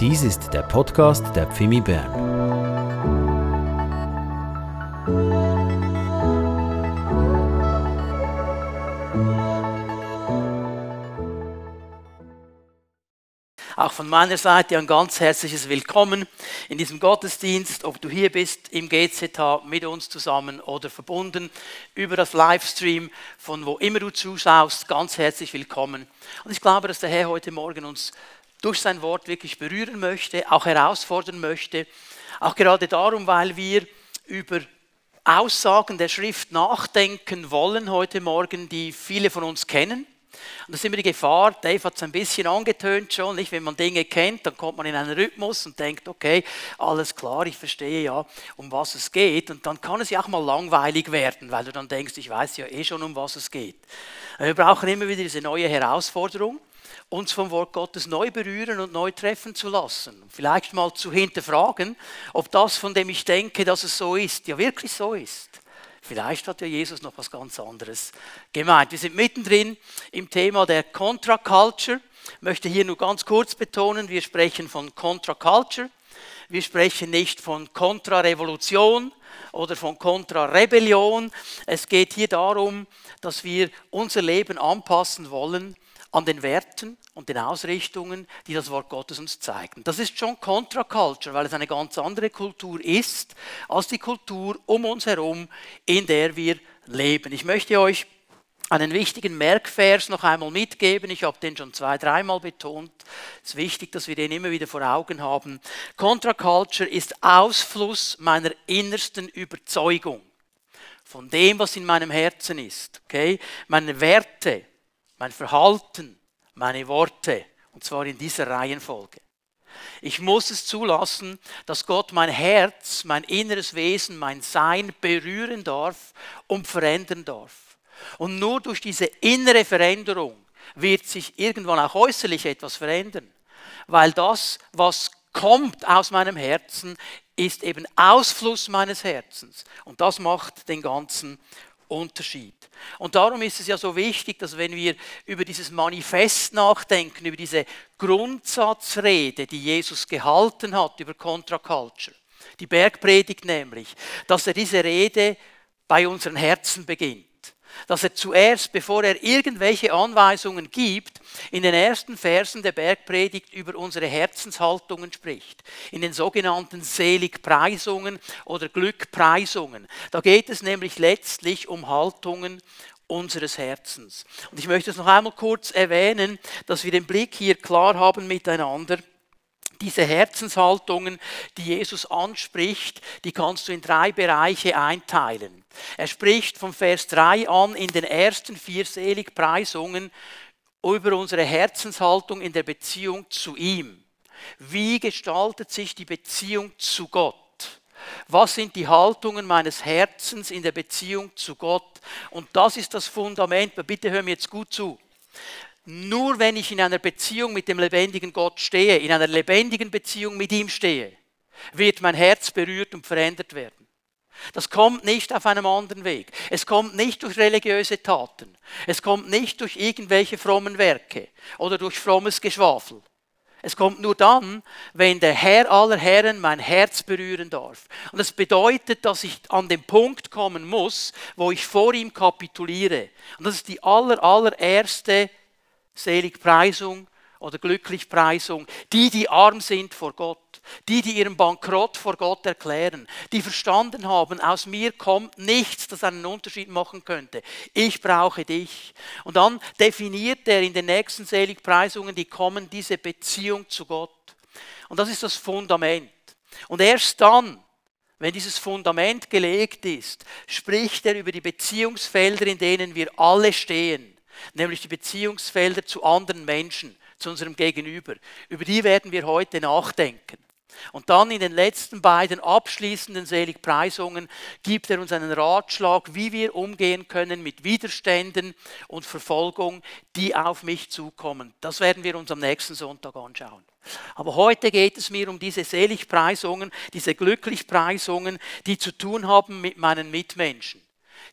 Dies ist der Podcast der Pfimi Bern. Auch von meiner Seite ein ganz herzliches Willkommen in diesem Gottesdienst, ob du hier bist im GZH mit uns zusammen oder verbunden über das Livestream, von wo immer du zuschaust, ganz herzlich willkommen. Und ich glaube, dass der Herr heute Morgen uns durch sein Wort wirklich berühren möchte, auch herausfordern möchte. Auch gerade darum, weil wir über Aussagen der Schrift nachdenken wollen heute Morgen, die viele von uns kennen. Und das ist immer die Gefahr, Dave hat es ein bisschen angetönt schon, nicht? wenn man Dinge kennt, dann kommt man in einen Rhythmus und denkt, okay, alles klar, ich verstehe ja, um was es geht. Und dann kann es ja auch mal langweilig werden, weil du dann denkst, ich weiß ja eh schon, um was es geht. Wir brauchen immer wieder diese neue Herausforderung uns vom Wort Gottes neu berühren und neu treffen zu lassen. Vielleicht mal zu hinterfragen, ob das, von dem ich denke, dass es so ist, ja wirklich so ist. Vielleicht hat ja Jesus noch was ganz anderes gemeint. Wir sind mittendrin im Thema der Contra Culture. Ich möchte hier nur ganz kurz betonen, wir sprechen von Contra Culture. Wir sprechen nicht von Kontrarevolution oder von Kontrarebellion. Es geht hier darum, dass wir unser Leben anpassen wollen an den Werten und den Ausrichtungen, die das Wort Gottes uns zeigt. Das ist schon Contra-Culture, weil es eine ganz andere Kultur ist als die Kultur um uns herum, in der wir leben. Ich möchte euch einen wichtigen Merkvers noch einmal mitgeben. Ich habe den schon zwei, dreimal betont. Es ist wichtig, dass wir den immer wieder vor Augen haben. Contra-Culture ist Ausfluss meiner innersten Überzeugung. Von dem, was in meinem Herzen ist. Okay? Meine Werte, mein Verhalten, meine Worte, und zwar in dieser Reihenfolge. Ich muss es zulassen, dass Gott mein Herz, mein inneres Wesen, mein Sein berühren darf und verändern darf. Und nur durch diese innere Veränderung wird sich irgendwann auch äußerlich etwas verändern. Weil das, was kommt aus meinem Herzen, ist eben Ausfluss meines Herzens. Und das macht den ganzen Unterschied. Und darum ist es ja so wichtig, dass wenn wir über dieses Manifest nachdenken, über diese Grundsatzrede, die Jesus gehalten hat über Contra Culture, die Bergpredigt nämlich, dass er diese Rede bei unseren Herzen beginnt dass er zuerst, bevor er irgendwelche Anweisungen gibt, in den ersten Versen der Bergpredigt über unsere Herzenshaltungen spricht. In den sogenannten Seligpreisungen oder Glückpreisungen. Da geht es nämlich letztlich um Haltungen unseres Herzens. Und ich möchte es noch einmal kurz erwähnen, dass wir den Blick hier klar haben miteinander diese Herzenshaltungen, die Jesus anspricht, die kannst du in drei Bereiche einteilen. Er spricht von Vers 3 an in den ersten vier Seligpreisungen über unsere Herzenshaltung in der Beziehung zu ihm. Wie gestaltet sich die Beziehung zu Gott? Was sind die Haltungen meines Herzens in der Beziehung zu Gott? Und das ist das Fundament. Bitte hör mir jetzt gut zu. Nur wenn ich in einer Beziehung mit dem lebendigen Gott stehe, in einer lebendigen Beziehung mit ihm stehe, wird mein Herz berührt und verändert werden. Das kommt nicht auf einem anderen Weg. Es kommt nicht durch religiöse Taten. Es kommt nicht durch irgendwelche frommen Werke oder durch frommes Geschwafel. Es kommt nur dann, wenn der Herr aller Herren mein Herz berühren darf. Und das bedeutet, dass ich an den Punkt kommen muss, wo ich vor ihm kapituliere. Und das ist die aller, allererste Seligpreisung oder Glücklichpreisung, die, die arm sind vor Gott, die, die ihren Bankrott vor Gott erklären, die verstanden haben, aus mir kommt nichts, das einen Unterschied machen könnte. Ich brauche dich. Und dann definiert er in den nächsten Seligpreisungen, die kommen, diese Beziehung zu Gott. Und das ist das Fundament. Und erst dann, wenn dieses Fundament gelegt ist, spricht er über die Beziehungsfelder, in denen wir alle stehen nämlich die Beziehungsfelder zu anderen Menschen, zu unserem Gegenüber. Über die werden wir heute nachdenken. Und dann in den letzten beiden abschließenden Seligpreisungen gibt er uns einen Ratschlag, wie wir umgehen können mit Widerständen und Verfolgung, die auf mich zukommen. Das werden wir uns am nächsten Sonntag anschauen. Aber heute geht es mir um diese Seligpreisungen, diese Glücklichpreisungen, die zu tun haben mit meinen Mitmenschen,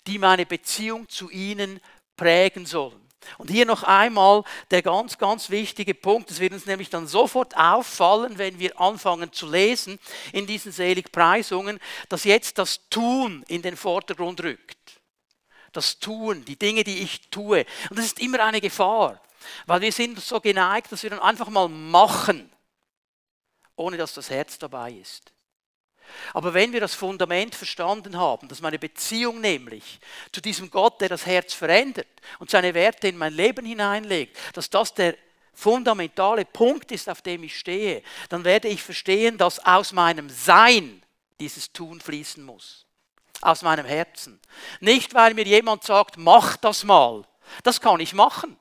die meine Beziehung zu ihnen prägen sollen. Und hier noch einmal der ganz, ganz wichtige Punkt. Es wird uns nämlich dann sofort auffallen, wenn wir anfangen zu lesen in diesen Seligpreisungen, dass jetzt das Tun in den Vordergrund rückt. Das Tun, die Dinge, die ich tue. Und das ist immer eine Gefahr, weil wir sind so geneigt, dass wir dann einfach mal machen, ohne dass das Herz dabei ist. Aber wenn wir das Fundament verstanden haben, dass meine Beziehung nämlich zu diesem Gott, der das Herz verändert und seine Werte in mein Leben hineinlegt, dass das der fundamentale Punkt ist, auf dem ich stehe, dann werde ich verstehen, dass aus meinem Sein dieses Tun fließen muss. Aus meinem Herzen. Nicht, weil mir jemand sagt, mach das mal. Das kann ich machen.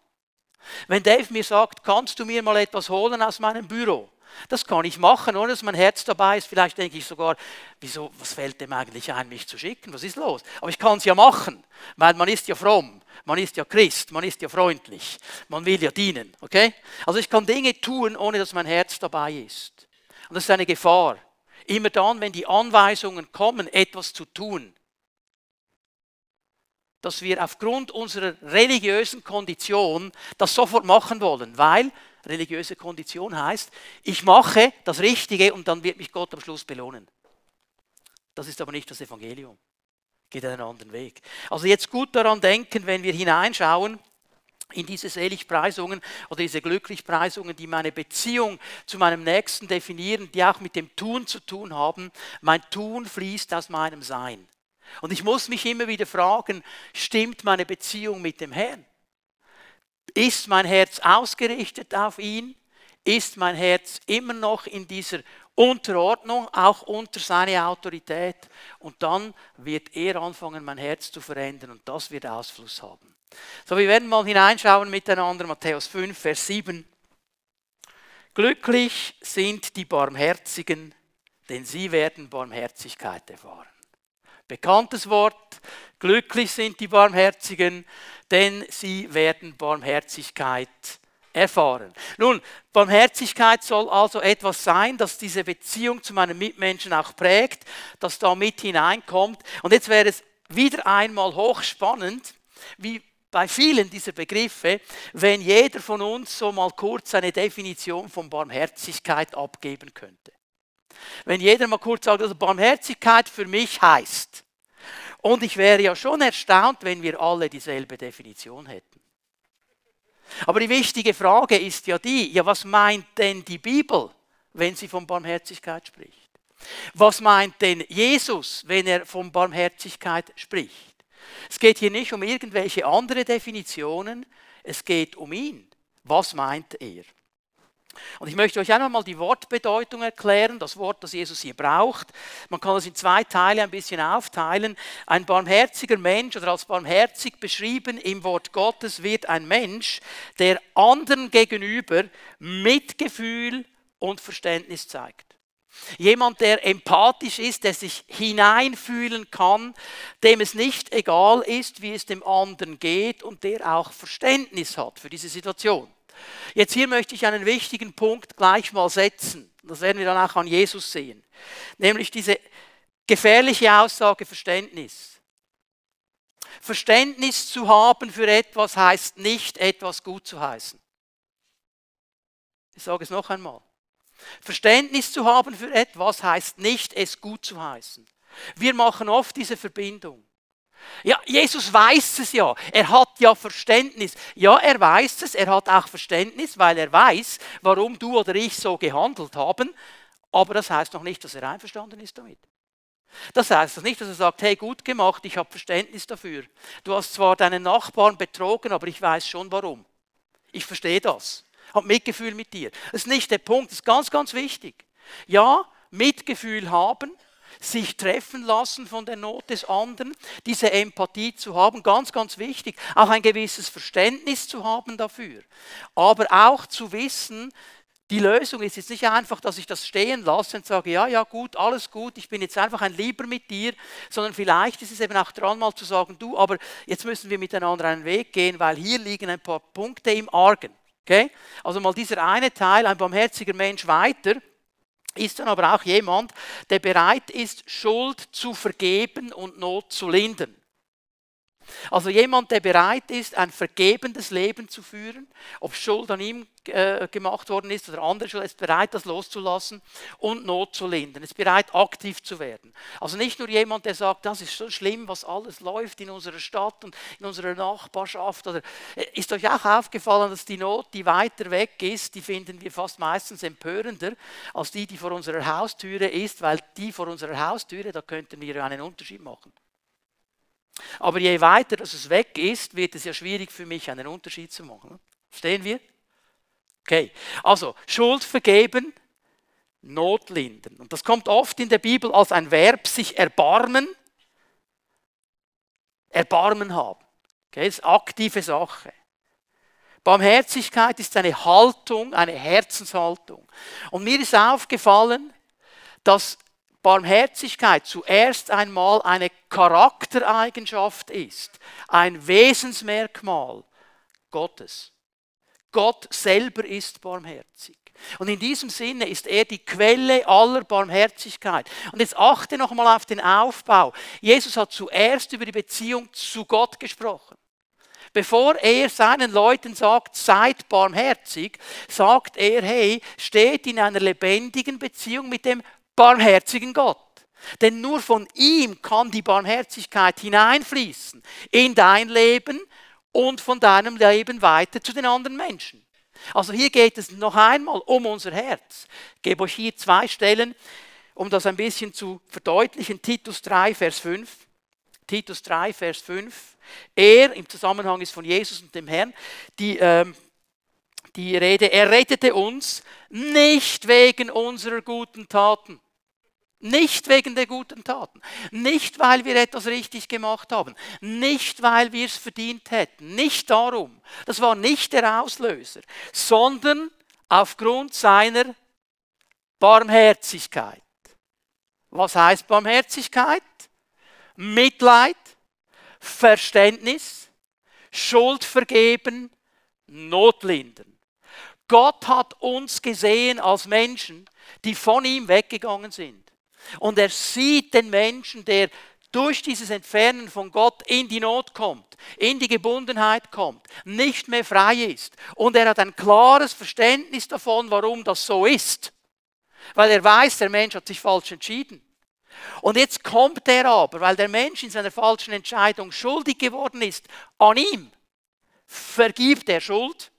Wenn Dave mir sagt, kannst du mir mal etwas holen aus meinem Büro? Das kann ich machen, ohne dass mein Herz dabei ist. Vielleicht denke ich sogar, wieso, was fällt dem eigentlich ein, mich zu schicken? Was ist los? Aber ich kann es ja machen, weil man ist ja fromm, man ist ja Christ, man ist ja freundlich, man will ja dienen. Okay? Also ich kann Dinge tun, ohne dass mein Herz dabei ist. Und das ist eine Gefahr. Immer dann, wenn die Anweisungen kommen, etwas zu tun, dass wir aufgrund unserer religiösen Kondition das sofort machen wollen, weil religiöse Kondition heißt, ich mache das Richtige und dann wird mich Gott am Schluss belohnen. Das ist aber nicht das Evangelium. Geht einen anderen Weg. Also jetzt gut daran denken, wenn wir hineinschauen in diese Seligpreisungen oder diese Glücklichpreisungen, die meine Beziehung zu meinem Nächsten definieren, die auch mit dem Tun zu tun haben. Mein Tun fließt aus meinem Sein. Und ich muss mich immer wieder fragen, stimmt meine Beziehung mit dem Herrn? Ist mein Herz ausgerichtet auf ihn? Ist mein Herz immer noch in dieser Unterordnung, auch unter seine Autorität? Und dann wird er anfangen, mein Herz zu verändern und das wird Ausfluss haben. So, wir werden mal hineinschauen miteinander, Matthäus 5, Vers 7. Glücklich sind die Barmherzigen, denn sie werden Barmherzigkeit erfahren. Bekanntes Wort, glücklich sind die Barmherzigen, denn sie werden Barmherzigkeit erfahren. Nun, Barmherzigkeit soll also etwas sein, das diese Beziehung zu meinen Mitmenschen auch prägt, das da mit hineinkommt. Und jetzt wäre es wieder einmal hochspannend, wie bei vielen dieser Begriffe, wenn jeder von uns so mal kurz eine Definition von Barmherzigkeit abgeben könnte. Wenn jeder mal kurz sagt, also Barmherzigkeit für mich heißt, und ich wäre ja schon erstaunt, wenn wir alle dieselbe Definition hätten. Aber die wichtige Frage ist ja die, ja was meint denn die Bibel, wenn sie von Barmherzigkeit spricht? Was meint denn Jesus, wenn er von Barmherzigkeit spricht? Es geht hier nicht um irgendwelche andere Definitionen, es geht um ihn. Was meint er? Und ich möchte euch auch nochmal die Wortbedeutung erklären, das Wort, das Jesus hier braucht. Man kann das in zwei Teile ein bisschen aufteilen. Ein barmherziger Mensch oder als barmherzig beschrieben im Wort Gottes wird ein Mensch, der anderen gegenüber Mitgefühl und Verständnis zeigt. Jemand, der empathisch ist, der sich hineinfühlen kann, dem es nicht egal ist, wie es dem anderen geht und der auch Verständnis hat für diese Situation. Jetzt hier möchte ich einen wichtigen Punkt gleich mal setzen. Das werden wir dann auch an Jesus sehen. Nämlich diese gefährliche Aussage Verständnis. Verständnis zu haben für etwas heißt nicht, etwas gut zu heißen. Ich sage es noch einmal. Verständnis zu haben für etwas heißt nicht, es gut zu heißen. Wir machen oft diese Verbindung. Ja, Jesus weiß es ja. Er hat ja Verständnis. Ja, er weiß es. Er hat auch Verständnis, weil er weiß, warum du oder ich so gehandelt haben. Aber das heißt noch nicht, dass er einverstanden ist damit. Das heißt nicht, dass er sagt, hey, gut gemacht, ich habe Verständnis dafür. Du hast zwar deinen Nachbarn betrogen, aber ich weiß schon warum. Ich verstehe das. Hab Mitgefühl mit dir. Das ist nicht der Punkt, das ist ganz, ganz wichtig. Ja, Mitgefühl haben, sich treffen lassen von der Not des anderen, diese Empathie zu haben, ganz, ganz wichtig, auch ein gewisses Verständnis zu haben dafür, aber auch zu wissen, die Lösung ist jetzt nicht einfach, dass ich das stehen lasse und sage, ja, ja, gut, alles gut, ich bin jetzt einfach ein Lieber mit dir, sondern vielleicht ist es eben auch dran, mal zu sagen, du, aber jetzt müssen wir miteinander einen Weg gehen, weil hier liegen ein paar Punkte im Argen. Okay? Also mal dieser eine Teil, ein barmherziger Mensch weiter, ist dann aber auch jemand, der bereit ist, Schuld zu vergeben und Not zu lindern. Also jemand, der bereit ist, ein vergebendes Leben zu führen, ob Schuld an ihm äh, gemacht worden ist oder andere Schuld, ist bereit, das loszulassen und Not zu lindern, ist bereit, aktiv zu werden. Also nicht nur jemand, der sagt, das ist so schlimm, was alles läuft in unserer Stadt und in unserer Nachbarschaft. Oder äh, ist euch auch aufgefallen, dass die Not, die weiter weg ist, die finden wir fast meistens empörender als die, die vor unserer Haustüre ist, weil die vor unserer Haustüre, da könnten wir einen Unterschied machen. Aber je weiter dass es weg ist, wird es ja schwierig für mich, einen Unterschied zu machen. Verstehen wir? Okay, also Schuld vergeben, Not lindern. Und das kommt oft in der Bibel als ein Verb, sich erbarmen, Erbarmen haben. Okay, das ist aktive Sache. Barmherzigkeit ist eine Haltung, eine Herzenshaltung. Und mir ist aufgefallen, dass Barmherzigkeit zuerst einmal eine Charaktereigenschaft ist, ein Wesensmerkmal Gottes. Gott selber ist barmherzig. Und in diesem Sinne ist er die Quelle aller Barmherzigkeit. Und jetzt achte nochmal auf den Aufbau. Jesus hat zuerst über die Beziehung zu Gott gesprochen. Bevor er seinen Leuten sagt, seid barmherzig, sagt er, hey, steht in einer lebendigen Beziehung mit dem barmherzigen Gott. Denn nur von ihm kann die Barmherzigkeit hineinfließen in dein Leben und von deinem Leben weiter zu den anderen Menschen. Also hier geht es noch einmal um unser Herz. Ich gebe euch hier zwei Stellen, um das ein bisschen zu verdeutlichen. Titus 3, Vers 5. Titus 3, Vers 5. Er, im Zusammenhang ist von Jesus und dem Herrn, die ähm, die Rede, er rettete uns nicht wegen unserer guten Taten. Nicht wegen der guten Taten. Nicht, weil wir etwas richtig gemacht haben. Nicht, weil wir es verdient hätten. Nicht darum. Das war nicht der Auslöser. Sondern aufgrund seiner Barmherzigkeit. Was heißt Barmherzigkeit? Mitleid, Verständnis, Schuld vergeben, Notlindern. Gott hat uns gesehen als Menschen, die von ihm weggegangen sind. Und er sieht den Menschen, der durch dieses Entfernen von Gott in die Not kommt, in die Gebundenheit kommt, nicht mehr frei ist. Und er hat ein klares Verständnis davon, warum das so ist. Weil er weiß, der Mensch hat sich falsch entschieden. Und jetzt kommt er aber, weil der Mensch in seiner falschen Entscheidung schuldig geworden ist, an ihm, vergibt er Schuld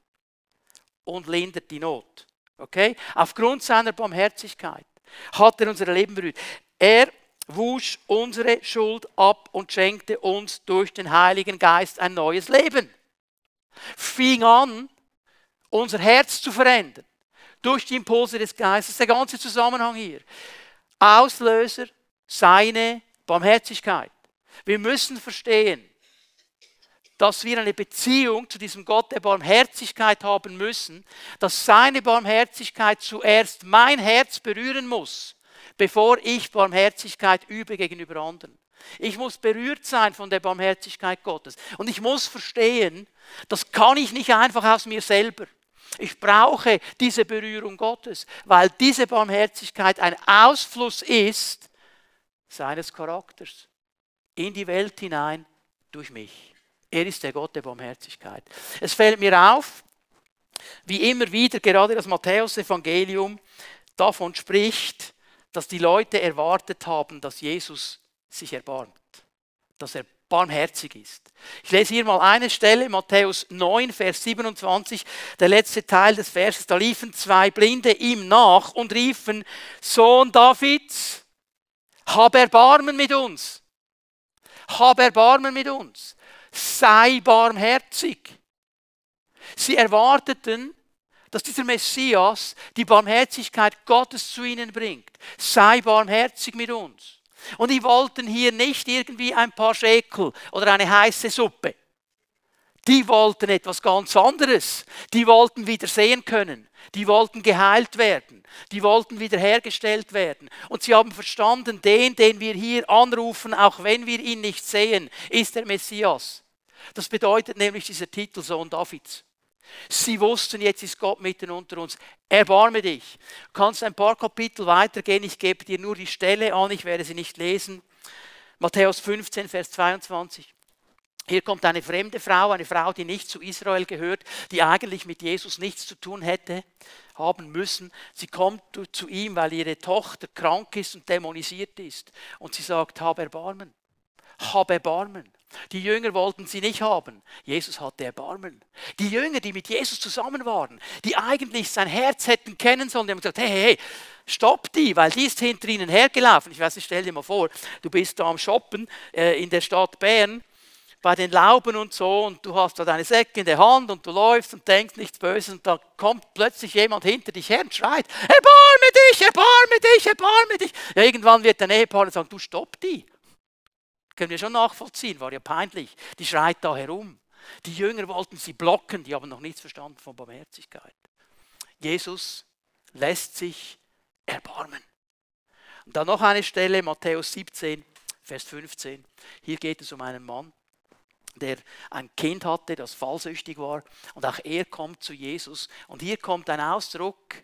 und lindert die Not. Okay? Aufgrund seiner Barmherzigkeit hat er unser Leben berührt. Er wusch unsere Schuld ab und schenkte uns durch den Heiligen Geist ein neues Leben. Fing an, unser Herz zu verändern. Durch die Impulse des Geistes. Der ganze Zusammenhang hier. Auslöser, seine Barmherzigkeit. Wir müssen verstehen, dass wir eine Beziehung zu diesem Gott der Barmherzigkeit haben müssen, dass seine Barmherzigkeit zuerst mein Herz berühren muss, bevor ich Barmherzigkeit übe gegenüber anderen. Ich muss berührt sein von der Barmherzigkeit Gottes. Und ich muss verstehen, das kann ich nicht einfach aus mir selber. Ich brauche diese Berührung Gottes, weil diese Barmherzigkeit ein Ausfluss ist seines Charakters in die Welt hinein durch mich. Er ist der Gott der Barmherzigkeit. Es fällt mir auf, wie immer wieder gerade das Matthäus-Evangelium davon spricht, dass die Leute erwartet haben, dass Jesus sich erbarmt, dass er barmherzig ist. Ich lese hier mal eine Stelle, Matthäus 9, Vers 27, der letzte Teil des Verses. Da liefen zwei Blinde ihm nach und riefen, Sohn Davids, hab Erbarmen mit uns. Hab Erbarmen mit uns sei barmherzig. Sie erwarteten, dass dieser Messias die Barmherzigkeit Gottes zu ihnen bringt. Sei barmherzig mit uns. Und die wollten hier nicht irgendwie ein paar Schekel oder eine heiße Suppe. Die wollten etwas ganz anderes. Die wollten wieder sehen können. Die wollten geheilt werden. Die wollten wiederhergestellt werden. Und sie haben verstanden, den, den wir hier anrufen, auch wenn wir ihn nicht sehen, ist der Messias. Das bedeutet nämlich dieser Titel Sohn Davids. Sie wussten, jetzt ist Gott mitten unter uns. Erbarme dich. Du kannst ein paar Kapitel weitergehen. Ich gebe dir nur die Stelle an. Ich werde sie nicht lesen. Matthäus 15, Vers 22. Hier kommt eine fremde Frau, eine Frau, die nicht zu Israel gehört, die eigentlich mit Jesus nichts zu tun hätte, haben müssen. Sie kommt zu ihm, weil ihre Tochter krank ist und dämonisiert ist. Und sie sagt, hab Erbarmen, hab Erbarmen. Die Jünger wollten sie nicht haben. Jesus hatte Erbarmen. Die Jünger, die mit Jesus zusammen waren, die eigentlich sein Herz hätten kennen sollen, die haben gesagt, hey, hey, hey, stopp die, weil die ist hinter ihnen hergelaufen. Ich weiß nicht, stell dir mal vor, du bist da am Shoppen äh, in der Stadt Bern bei den Lauben und so und du hast da deine Säcke in der Hand und du läufst und denkst nichts Böses und da kommt plötzlich jemand hinter dich her und schreit, erbarme dich, erbarme dich, erbarme dich. Ja, irgendwann wird der Ehepaar sagen, du stopp die. Können wir schon nachvollziehen, war ja peinlich. Die schreit da herum. Die Jünger wollten sie blocken, die haben noch nichts verstanden von Barmherzigkeit. Jesus lässt sich erbarmen. Und dann noch eine Stelle, Matthäus 17, Vers 15. Hier geht es um einen Mann, der ein Kind hatte, das fallsüchtig war. Und auch er kommt zu Jesus. Und hier kommt ein Ausdruck,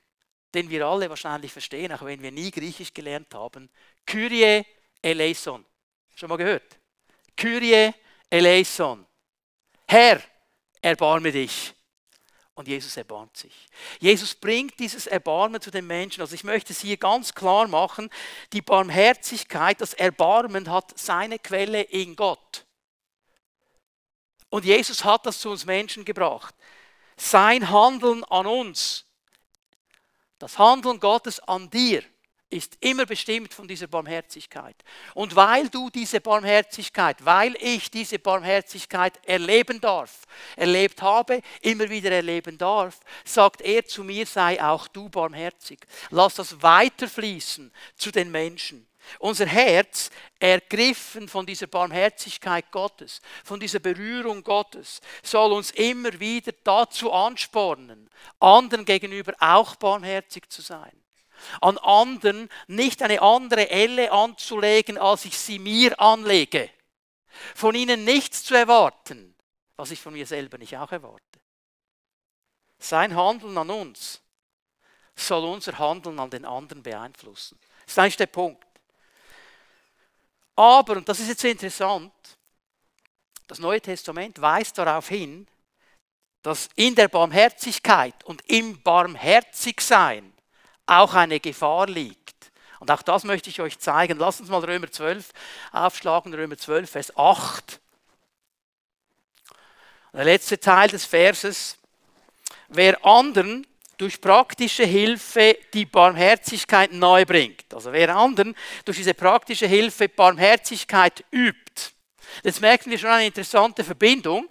den wir alle wahrscheinlich verstehen, auch wenn wir nie Griechisch gelernt haben. Kyrie eleison. Schon mal gehört? Kyrie eleison. Herr, erbarme dich. Und Jesus erbarmt sich. Jesus bringt dieses Erbarmen zu den Menschen. Also ich möchte es hier ganz klar machen, die Barmherzigkeit, das Erbarmen hat seine Quelle in Gott. Und Jesus hat das zu uns Menschen gebracht. Sein Handeln an uns, das Handeln Gottes an dir, ist immer bestimmt von dieser Barmherzigkeit. Und weil du diese Barmherzigkeit, weil ich diese Barmherzigkeit erleben darf, erlebt habe, immer wieder erleben darf, sagt er zu mir, sei auch du barmherzig. Lass das weiterfließen zu den Menschen. Unser Herz, ergriffen von dieser Barmherzigkeit Gottes, von dieser Berührung Gottes, soll uns immer wieder dazu anspornen, anderen gegenüber auch barmherzig zu sein. An anderen nicht eine andere Elle anzulegen, als ich sie mir anlege. Von ihnen nichts zu erwarten, was ich von mir selber nicht auch erwarte. Sein Handeln an uns soll unser Handeln an den anderen beeinflussen. Das ist eigentlich der Punkt. Aber, und das ist jetzt interessant, das Neue Testament weist darauf hin, dass in der Barmherzigkeit und im Barmherzigsein auch eine Gefahr liegt. Und auch das möchte ich euch zeigen. Lasst uns mal Römer 12 aufschlagen, Römer 12, Vers 8. Der letzte Teil des Verses. Wer anderen durch praktische Hilfe die Barmherzigkeit neu bringt. Also wer anderen durch diese praktische Hilfe Barmherzigkeit übt. Jetzt merken wir schon eine interessante Verbindung.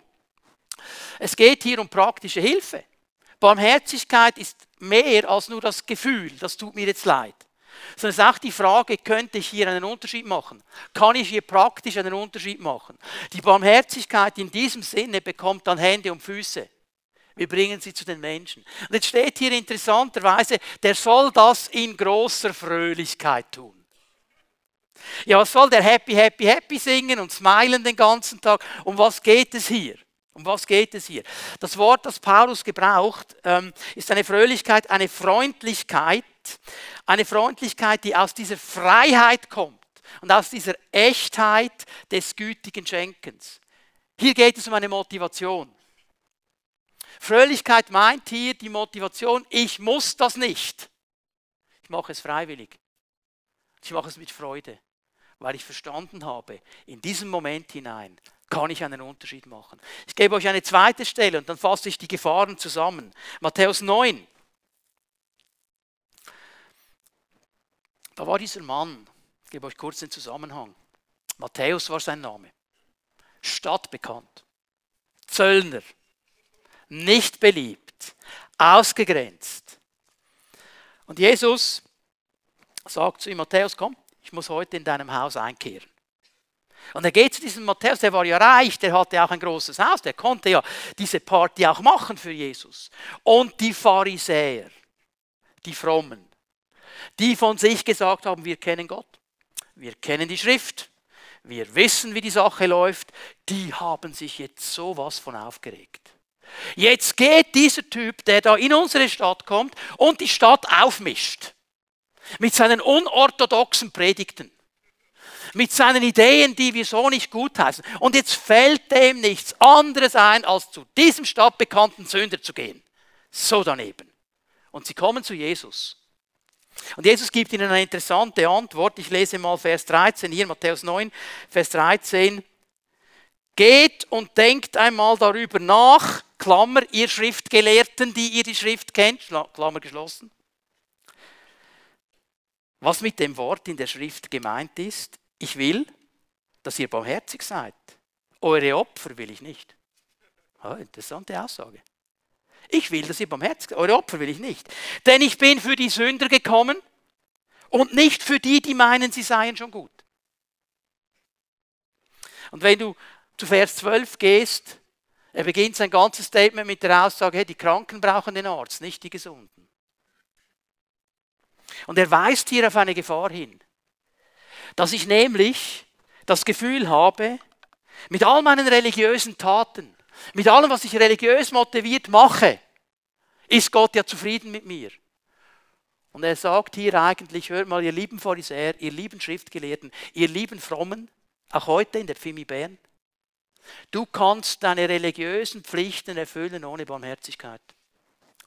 Es geht hier um praktische Hilfe. Barmherzigkeit ist mehr als nur das Gefühl, das tut mir jetzt leid. Sondern es ist auch die Frage, könnte ich hier einen Unterschied machen? Kann ich hier praktisch einen Unterschied machen? Die Barmherzigkeit in diesem Sinne bekommt dann Hände und Füße. Wir bringen sie zu den Menschen. Und jetzt steht hier interessanterweise, der soll das in großer Fröhlichkeit tun. Ja, was soll der Happy, Happy, Happy singen und smilen den ganzen Tag? Um was geht es hier? Um was geht es hier? Das Wort, das Paulus gebraucht, ähm, ist eine Fröhlichkeit, eine Freundlichkeit, eine Freundlichkeit, die aus dieser Freiheit kommt und aus dieser Echtheit des gütigen Schenkens. Hier geht es um eine Motivation. Fröhlichkeit meint hier die Motivation, ich muss das nicht. Ich mache es freiwillig. Ich mache es mit Freude, weil ich verstanden habe, in diesem Moment hinein kann ich einen Unterschied machen. Ich gebe euch eine zweite Stelle und dann fasse ich die Gefahren zusammen. Matthäus 9. Da war dieser Mann, ich gebe euch kurz den Zusammenhang. Matthäus war sein Name. Stadtbekannt. Zöllner nicht beliebt, ausgegrenzt. Und Jesus sagt zu ihm, Matthäus, komm, ich muss heute in deinem Haus einkehren. Und er geht zu diesem Matthäus, der war ja reich, der hatte auch ein großes Haus, der konnte ja diese Party auch machen für Jesus. Und die Pharisäer, die Frommen, die von sich gesagt haben, wir kennen Gott, wir kennen die Schrift, wir wissen, wie die Sache läuft, die haben sich jetzt sowas von aufgeregt. Jetzt geht dieser Typ, der da in unsere Stadt kommt und die Stadt aufmischt mit seinen unorthodoxen Predigten, mit seinen Ideen, die wir so nicht gutheißen. Und jetzt fällt dem nichts anderes ein, als zu diesem stadtbekannten Sünder zu gehen. So daneben. Und sie kommen zu Jesus. Und Jesus gibt ihnen eine interessante Antwort. Ich lese mal Vers 13 hier, Matthäus 9, Vers 13. Geht und denkt einmal darüber nach, Klammer, ihr Schriftgelehrten, die ihr die Schrift kennt, Klammer geschlossen. Was mit dem Wort in der Schrift gemeint ist, ich will, dass ihr barmherzig seid. Eure Opfer will ich nicht. Oh, interessante Aussage. Ich will, dass ihr barmherzig seid. Eure Opfer will ich nicht. Denn ich bin für die Sünder gekommen und nicht für die, die meinen, sie seien schon gut. Und wenn du zu Vers 12 gehst, er beginnt sein ganzes Statement mit der Aussage, hey, die Kranken brauchen den Arzt, nicht die Gesunden. Und er weist hier auf eine Gefahr hin, dass ich nämlich das Gefühl habe, mit all meinen religiösen Taten, mit allem, was ich religiös motiviert mache, ist Gott ja zufrieden mit mir. Und er sagt hier eigentlich, hört mal, ihr lieben Pharisäer, ihr lieben Schriftgelehrten, ihr lieben Frommen, auch heute in der Fimi Bern, du kannst deine religiösen Pflichten erfüllen ohne Barmherzigkeit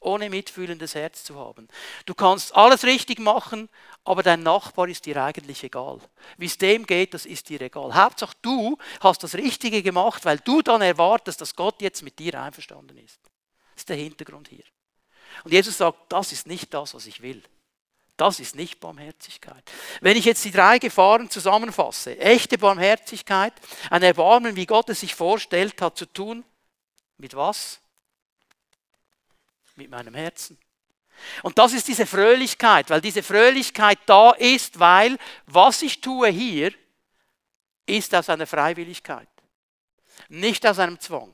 ohne mitfühlendes Herz zu haben. Du kannst alles richtig machen, aber dein Nachbar ist dir eigentlich egal. Wie es dem geht, das ist dir egal. Hauptsache du hast das Richtige gemacht, weil du dann erwartest, dass Gott jetzt mit dir einverstanden ist. Das ist der Hintergrund hier. Und Jesus sagt, das ist nicht das, was ich will. Das ist nicht Barmherzigkeit. Wenn ich jetzt die drei Gefahren zusammenfasse, echte Barmherzigkeit, ein Erbarmen, wie Gott es sich vorstellt, hat zu tun mit was? Mit meinem Herzen. Und das ist diese Fröhlichkeit, weil diese Fröhlichkeit da ist, weil was ich tue hier, ist aus einer Freiwilligkeit, nicht aus einem Zwang,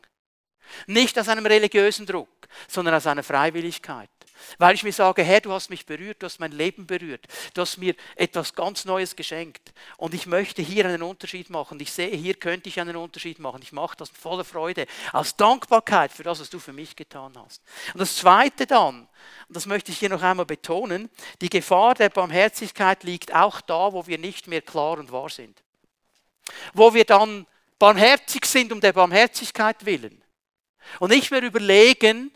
nicht aus einem religiösen Druck, sondern aus einer Freiwilligkeit. Weil ich mir sage, Herr, du hast mich berührt, du hast mein Leben berührt, du hast mir etwas ganz Neues geschenkt und ich möchte hier einen Unterschied machen. Ich sehe, hier könnte ich einen Unterschied machen. Ich mache das voller Freude, aus Dankbarkeit für das, was du für mich getan hast. Und das Zweite dann, und das möchte ich hier noch einmal betonen, die Gefahr der Barmherzigkeit liegt auch da, wo wir nicht mehr klar und wahr sind. Wo wir dann barmherzig sind um der Barmherzigkeit willen und nicht mehr überlegen,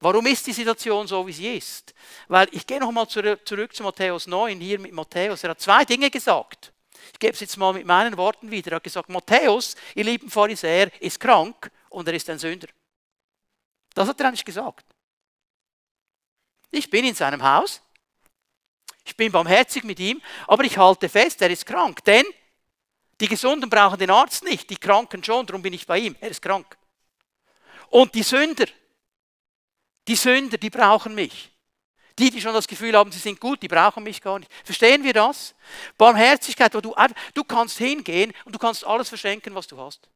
Warum ist die Situation so, wie sie ist? Weil ich gehe nochmal zurück zu Matthäus 9, hier mit Matthäus. Er hat zwei Dinge gesagt. Ich gebe es jetzt mal mit meinen Worten wieder. Er hat gesagt, Matthäus, ihr lieben Pharisäer, ist krank und er ist ein Sünder. Das hat er eigentlich gesagt. Ich bin in seinem Haus, ich bin barmherzig mit ihm, aber ich halte fest, er ist krank. Denn die Gesunden brauchen den Arzt nicht, die Kranken schon, darum bin ich bei ihm. Er ist krank. Und die Sünder, die Sünder, die brauchen mich. Die, die schon das Gefühl haben, sie sind gut, die brauchen mich gar nicht. Verstehen wir das? Barmherzigkeit, wo du, du kannst hingehen und du kannst alles verschenken, was du hast.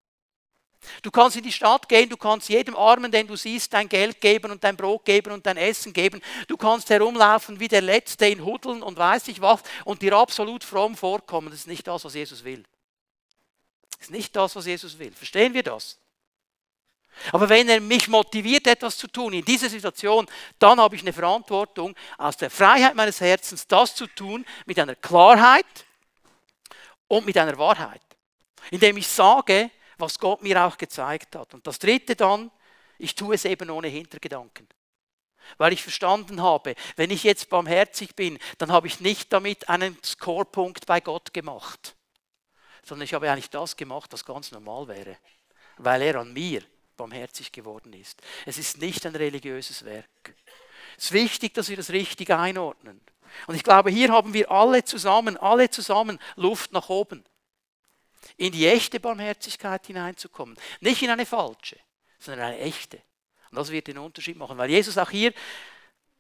Du kannst in die Stadt gehen, du kannst jedem Armen, den du siehst, dein Geld geben und dein Brot geben und dein Essen geben. Du kannst herumlaufen wie der Letzte in Hudeln und weiß ich was und dir absolut fromm vorkommen. Das ist nicht das, was Jesus will. Das ist nicht das, was Jesus will. Verstehen wir das? Aber wenn er mich motiviert, etwas zu tun in dieser Situation, dann habe ich eine Verantwortung, aus der Freiheit meines Herzens das zu tun, mit einer Klarheit und mit einer Wahrheit. Indem ich sage, was Gott mir auch gezeigt hat. Und das dritte dann, ich tue es eben ohne Hintergedanken. Weil ich verstanden habe, wenn ich jetzt barmherzig bin, dann habe ich nicht damit einen Scorepunkt bei Gott gemacht, sondern ich habe eigentlich das gemacht, was ganz normal wäre, weil er an mir barmherzig geworden ist. Es ist nicht ein religiöses Werk. Es ist wichtig, dass wir das richtig einordnen. Und ich glaube, hier haben wir alle zusammen, alle zusammen Luft nach oben. In die echte Barmherzigkeit hineinzukommen. Nicht in eine falsche, sondern eine echte. Und das wird den Unterschied machen, weil Jesus auch hier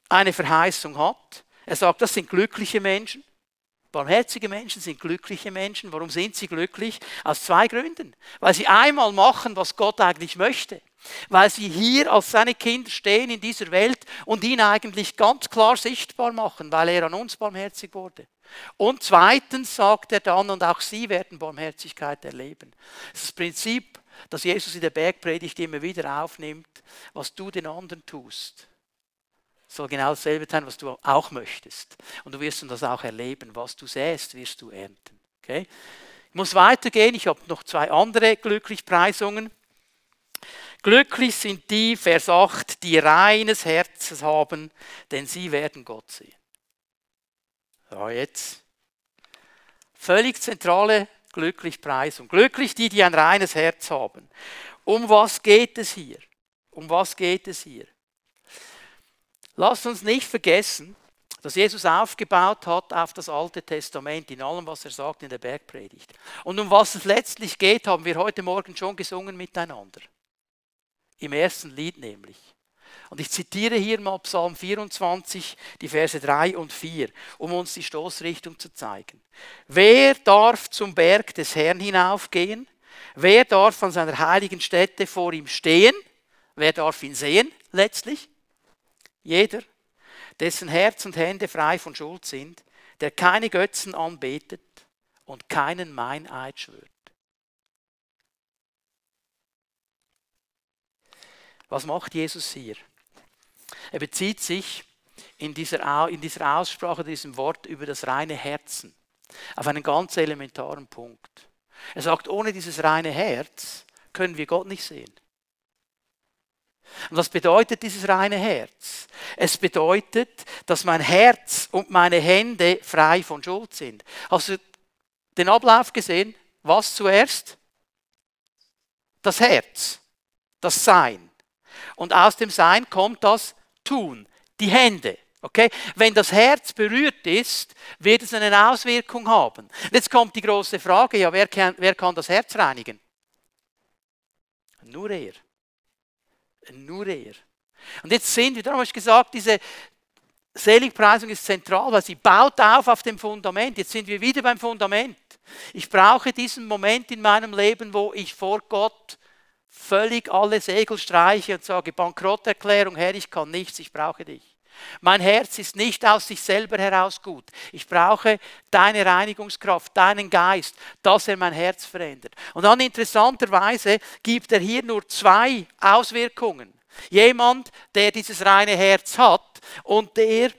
eine Verheißung hat. Er sagt, das sind glückliche Menschen. Barmherzige Menschen sind glückliche Menschen. Warum sind sie glücklich? Aus zwei Gründen. Weil sie einmal machen, was Gott eigentlich möchte. Weil sie hier als seine Kinder stehen in dieser Welt und ihn eigentlich ganz klar sichtbar machen, weil er an uns barmherzig wurde. Und zweitens sagt er dann, und auch sie werden Barmherzigkeit erleben. Das ist das Prinzip, das Jesus in der Bergpredigt immer wieder aufnimmt, was du den anderen tust soll genau dasselbe sein, was du auch möchtest. Und du wirst das auch erleben. Was du säst, wirst du ernten. Okay? Ich muss weitergehen, ich habe noch zwei andere Glücklichpreisungen. Glücklich sind die, Vers 8, die reines Herz haben, denn sie werden Gott sehen. Ja, jetzt. Völlig zentrale Glücklichpreisung. Glücklich die, die ein reines Herz haben. Um was geht es hier? Um was geht es hier? Lasst uns nicht vergessen, dass Jesus aufgebaut hat auf das Alte Testament, in allem, was er sagt in der Bergpredigt. Und um was es letztlich geht, haben wir heute Morgen schon gesungen miteinander. Im ersten Lied nämlich. Und ich zitiere hier mal Psalm 24, die Verse 3 und 4, um uns die Stoßrichtung zu zeigen. Wer darf zum Berg des Herrn hinaufgehen? Wer darf an seiner heiligen Stätte vor ihm stehen? Wer darf ihn sehen letztlich? Jeder, dessen Herz und Hände frei von Schuld sind, der keine Götzen anbetet und keinen Meineid schwört. Was macht Jesus hier? Er bezieht sich in dieser, in dieser Aussprache, diesem Wort über das reine Herzen auf einen ganz elementaren Punkt. Er sagt, ohne dieses reine Herz können wir Gott nicht sehen. Und was bedeutet dieses reine Herz? Es bedeutet, dass mein Herz und meine Hände frei von Schuld sind. Hast du den Ablauf gesehen? Was zuerst? Das Herz, das Sein. Und aus dem Sein kommt das Tun, die Hände. Okay? Wenn das Herz berührt ist, wird es eine Auswirkung haben. Jetzt kommt die große Frage, ja, wer kann, wer kann das Herz reinigen? Nur er. Nur er. Und jetzt sind wir, darum habe ich gesagt, diese Seligpreisung ist zentral, weil sie baut auf auf dem Fundament. Jetzt sind wir wieder beim Fundament. Ich brauche diesen Moment in meinem Leben, wo ich vor Gott völlig alle Segel streiche und sage, Bankrotterklärung, Herr, ich kann nichts, ich brauche dich. Mein Herz ist nicht aus sich selber heraus gut. Ich brauche deine Reinigungskraft, deinen Geist, dass er mein Herz verändert. Und dann interessanterweise gibt er hier nur zwei Auswirkungen. Jemand, der dieses reine Herz hat und der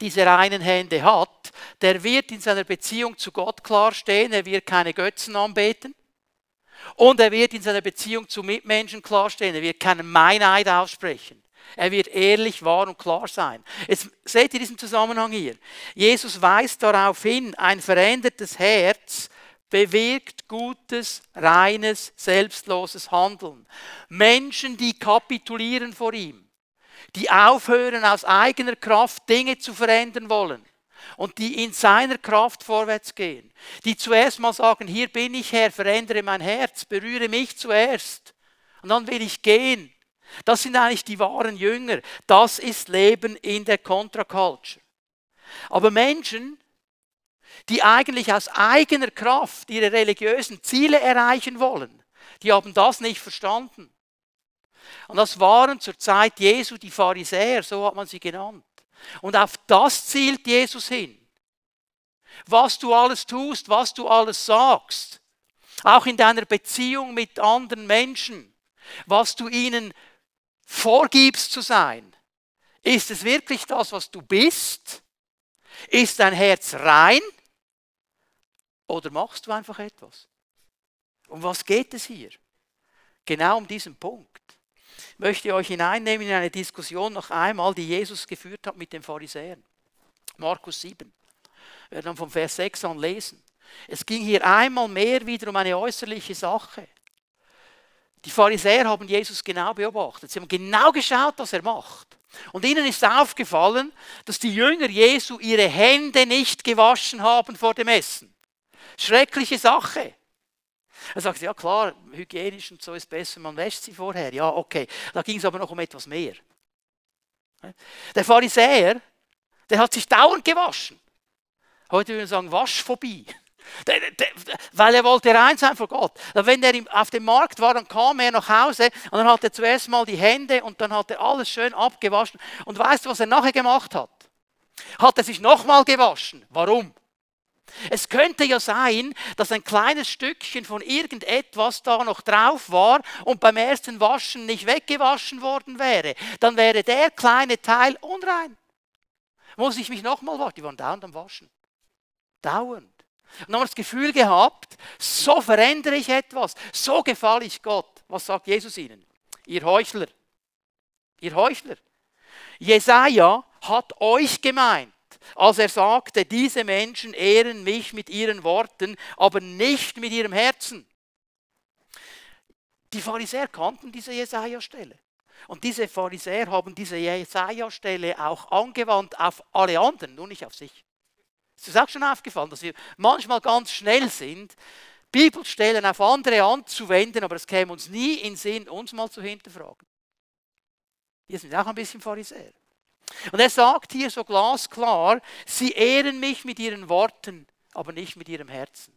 diese reinen Hände hat, der wird in seiner Beziehung zu Gott klar stehen, er wird keine Götzen anbeten, und er wird in seiner Beziehung zu Mitmenschen klarstehen. Er wird keinen Meineid aussprechen. Er wird ehrlich, wahr und klar sein. Jetzt seht ihr diesen Zusammenhang hier. Jesus weist darauf hin, ein verändertes Herz bewirkt gutes, reines, selbstloses Handeln. Menschen, die kapitulieren vor ihm, die aufhören, aus eigener Kraft Dinge zu verändern wollen, und die in seiner Kraft vorwärts gehen. Die zuerst mal sagen, hier bin ich Herr, verändere mein Herz, berühre mich zuerst. Und dann will ich gehen. Das sind eigentlich die wahren Jünger. Das ist Leben in der Contra-Culture. Aber Menschen, die eigentlich aus eigener Kraft ihre religiösen Ziele erreichen wollen, die haben das nicht verstanden. Und das waren zur Zeit Jesu die Pharisäer, so hat man sie genannt. Und auf das zielt Jesus hin. Was du alles tust, was du alles sagst, auch in deiner Beziehung mit anderen Menschen, was du ihnen vorgibst zu sein. Ist es wirklich das, was du bist? Ist dein Herz rein? Oder machst du einfach etwas? Um was geht es hier? Genau um diesen Punkt möchte euch hineinnehmen in eine Diskussion noch einmal, die Jesus geführt hat mit den Pharisäern. Markus 7. Wir werden dann vom Vers 6 an lesen. Es ging hier einmal mehr wieder um eine äußerliche Sache. Die Pharisäer haben Jesus genau beobachtet. Sie haben genau geschaut, was er macht. Und ihnen ist aufgefallen, dass die Jünger Jesu ihre Hände nicht gewaschen haben vor dem Essen. Schreckliche Sache. Er sagt, ja klar, hygienisch und so ist besser, man wäscht sie vorher. Ja, okay. Da ging es aber noch um etwas mehr. Der Pharisäer, der hat sich dauernd gewaschen. Heute würden wir sagen, Waschphobie. Weil er wollte rein sein vor Gott. Wenn er auf dem Markt war, dann kam er nach Hause und dann hat er zuerst mal die Hände und dann hat er alles schön abgewaschen. Und weißt du, was er nachher gemacht hat? Hat er sich nochmal gewaschen. Warum? Es könnte ja sein, dass ein kleines Stückchen von irgendetwas da noch drauf war und beim ersten Waschen nicht weggewaschen worden wäre. Dann wäre der kleine Teil unrein. Muss ich mich nochmal waschen? Die waren dauernd am Waschen. Dauernd. Und haben das Gefühl gehabt, so verändere ich etwas, so gefalle ich Gott. Was sagt Jesus ihnen? Ihr Heuchler. Ihr Heuchler. Jesaja hat euch gemeint, als er sagte, diese Menschen ehren mich mit ihren Worten, aber nicht mit ihrem Herzen. Die Pharisäer kannten diese Jesaja-Stelle. Und diese Pharisäer haben diese Jesaja-Stelle auch angewandt auf alle anderen, nur nicht auf sich. Ist das auch schon aufgefallen, dass wir manchmal ganz schnell sind, Bibelstellen auf andere anzuwenden, aber es käme uns nie in Sinn, uns mal zu hinterfragen. Wir sind auch ein bisschen Pharisäer. Und er sagt hier so glasklar, sie ehren mich mit ihren Worten, aber nicht mit ihrem Herzen.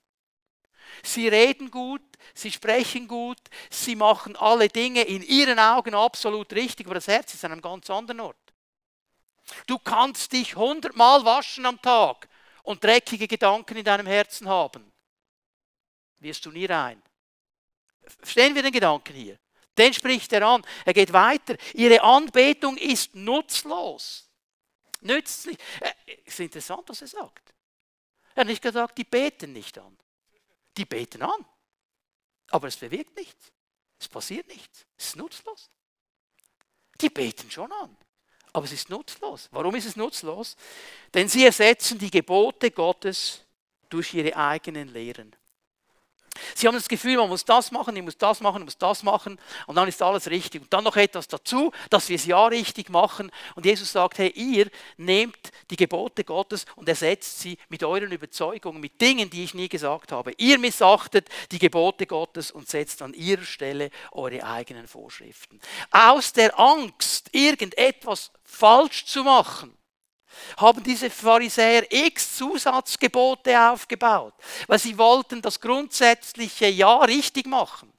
Sie reden gut, sie sprechen gut, sie machen alle Dinge in ihren Augen absolut richtig, aber das Herz ist an einem ganz anderen Ort. Du kannst dich hundertmal waschen am Tag und dreckige Gedanken in deinem Herzen haben. Wirst du nie rein. Verstehen wir den Gedanken hier? Den spricht er an. Er geht weiter. Ihre Anbetung ist nutzlos. Nützt nicht. Es ist interessant, was er sagt. Er hat nicht gesagt, die beten nicht an. Die beten an. Aber es bewirkt nichts. Es passiert nichts. Es ist nutzlos. Die beten schon an. Aber es ist nutzlos. Warum ist es nutzlos? Denn sie ersetzen die Gebote Gottes durch ihre eigenen Lehren. Sie haben das Gefühl, man muss das machen, ich muss das machen, ich muss das machen und dann ist alles richtig. Und dann noch etwas dazu, dass wir es ja richtig machen. Und Jesus sagt, hey, ihr nehmt die Gebote Gottes und ersetzt sie mit euren Überzeugungen, mit Dingen, die ich nie gesagt habe. Ihr missachtet die Gebote Gottes und setzt an ihrer Stelle eure eigenen Vorschriften. Aus der Angst, irgendetwas falsch zu machen, haben diese Pharisäer x Zusatzgebote aufgebaut, weil sie wollten das grundsätzliche Ja richtig machen.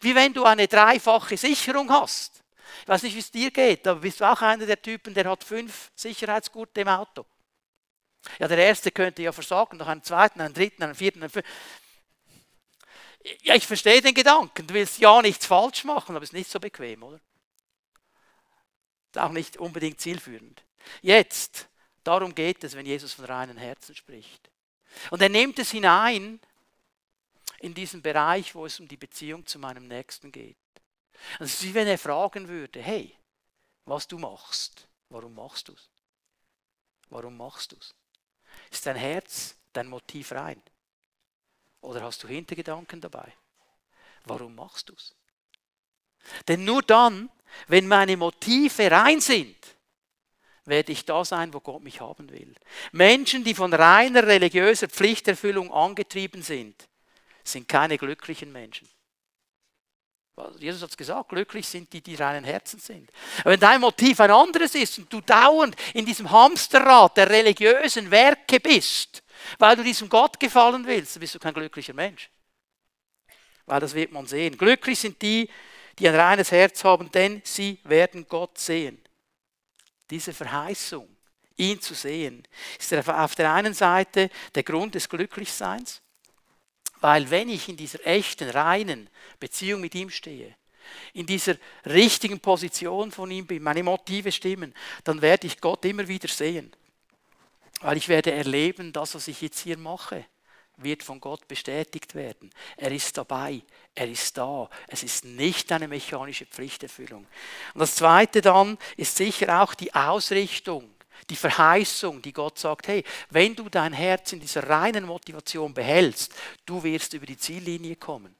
Wie wenn du eine dreifache Sicherung hast. Ich weiß nicht, wie es dir geht, aber bist du auch einer der Typen, der hat fünf Sicherheitsgurte im Auto. Ja, der erste könnte ja versagen, noch einen zweiten, einen dritten, einen vierten, einen fünften. Ja, ich verstehe den Gedanken. Du willst ja nichts falsch machen, aber es ist nicht so bequem, oder? Ist auch nicht unbedingt zielführend. Jetzt, darum geht es, wenn Jesus von reinen Herzen spricht. Und er nimmt es hinein in diesen Bereich, wo es um die Beziehung zu meinem Nächsten geht. Es ist wie wenn er fragen würde, hey, was du machst, warum machst du es? Warum machst du es? Ist dein Herz, dein Motiv rein? Oder hast du Hintergedanken dabei? Warum machst du es? Denn nur dann, wenn meine Motive rein sind, werde ich da sein, wo Gott mich haben will. Menschen, die von reiner religiöser Pflichterfüllung angetrieben sind, sind keine glücklichen Menschen. Jesus hat es gesagt, glücklich sind die, die reinen Herzen sind. Aber wenn dein Motiv ein anderes ist und du dauernd in diesem Hamsterrad der religiösen Werke bist, weil du diesem Gott gefallen willst, dann bist du kein glücklicher Mensch. Weil das wird man sehen. Glücklich sind die, die ein reines Herz haben, denn sie werden Gott sehen diese Verheißung, ihn zu sehen, ist auf der einen Seite der Grund des Glücklichseins, weil wenn ich in dieser echten, reinen Beziehung mit ihm stehe, in dieser richtigen Position von ihm bin, meine Motive stimmen, dann werde ich Gott immer wieder sehen. Weil ich werde erleben, das, was ich jetzt hier mache, wird von Gott bestätigt werden. Er ist dabei, er ist da. Es ist nicht eine mechanische Pflichterfüllung. Und das Zweite dann ist sicher auch die Ausrichtung, die Verheißung, die Gott sagt, hey, wenn du dein Herz in dieser reinen Motivation behältst, du wirst über die Ziellinie kommen.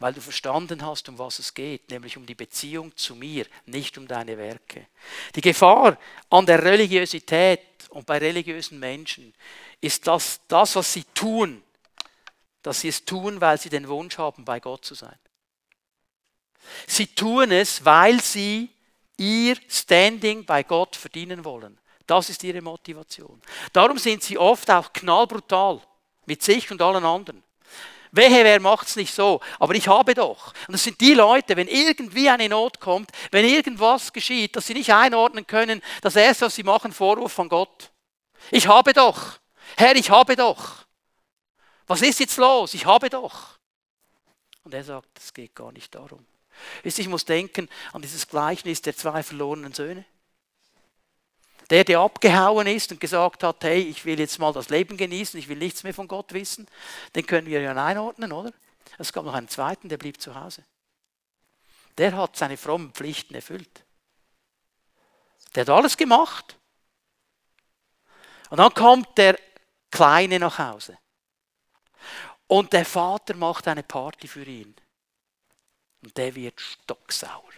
Weil du verstanden hast, um was es geht, nämlich um die Beziehung zu mir, nicht um deine Werke. Die Gefahr an der Religiosität und bei religiösen Menschen ist, dass das, was sie tun, dass sie es tun, weil sie den Wunsch haben, bei Gott zu sein. Sie tun es, weil sie ihr Standing bei Gott verdienen wollen. Das ist ihre Motivation. Darum sind sie oft auch knallbrutal mit sich und allen anderen. Wehe, wer macht es nicht so? Aber ich habe doch. Und das sind die Leute, wenn irgendwie eine Not kommt, wenn irgendwas geschieht, dass sie nicht einordnen können, das erste, was sie machen, Vorwurf von Gott. Ich habe doch. Herr, ich habe doch. Was ist jetzt los? Ich habe doch. Und er sagt, es geht gar nicht darum. Ich muss denken an dieses Gleichnis der zwei verlorenen Söhne. Der, der abgehauen ist und gesagt hat, hey, ich will jetzt mal das Leben genießen, ich will nichts mehr von Gott wissen, den können wir ja einordnen, oder? Es gab noch einen zweiten, der blieb zu Hause. Der hat seine frommen Pflichten erfüllt. Der hat alles gemacht. Und dann kommt der Kleine nach Hause. Und der Vater macht eine Party für ihn. Und der wird stocksauer.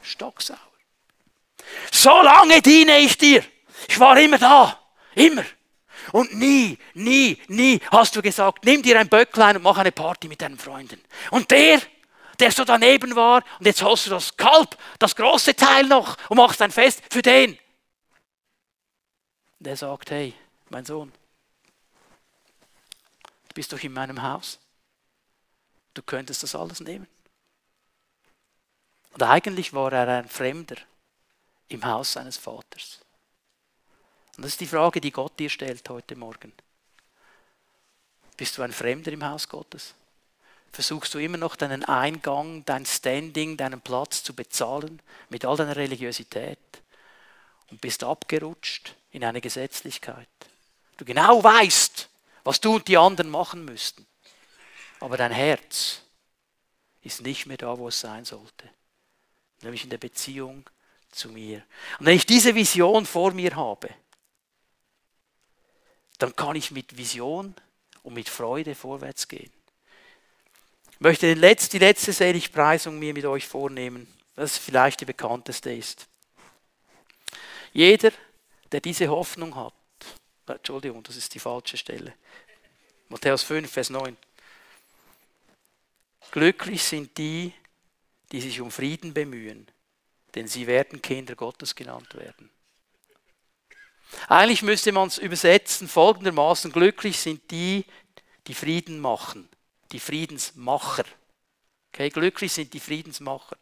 Stocksauer. So lange diene ich dir. Ich war immer da. Immer. Und nie, nie, nie hast du gesagt, nimm dir ein Böcklein und mach eine Party mit deinen Freunden. Und der, der so daneben war, und jetzt holst du das Kalb, das große Teil noch und machst ein Fest für den. Der sagt, hey, mein Sohn, du bist doch in meinem Haus. Du könntest das alles nehmen. Und eigentlich war er ein Fremder im Haus seines Vaters. Und das ist die Frage, die Gott dir stellt heute Morgen. Bist du ein Fremder im Haus Gottes? Versuchst du immer noch deinen Eingang, dein Standing, deinen Platz zu bezahlen mit all deiner Religiosität und bist abgerutscht in eine Gesetzlichkeit? Du genau weißt, was du und die anderen machen müssten, aber dein Herz ist nicht mehr da, wo es sein sollte, nämlich in der Beziehung zu mir. Und wenn ich diese Vision vor mir habe, dann kann ich mit Vision und mit Freude vorwärts gehen. Ich möchte die letzte Seligpreisung mir mit euch vornehmen, das vielleicht die bekannteste ist. Jeder, der diese Hoffnung hat, Entschuldigung, das ist die falsche Stelle. Matthäus 5, Vers 9. Glücklich sind die, die sich um Frieden bemühen, denn sie werden Kinder Gottes genannt werden. Eigentlich müsste man es übersetzen folgendermaßen, glücklich sind die, die Frieden machen, die Friedensmacher. Okay, glücklich sind die Friedensmacher,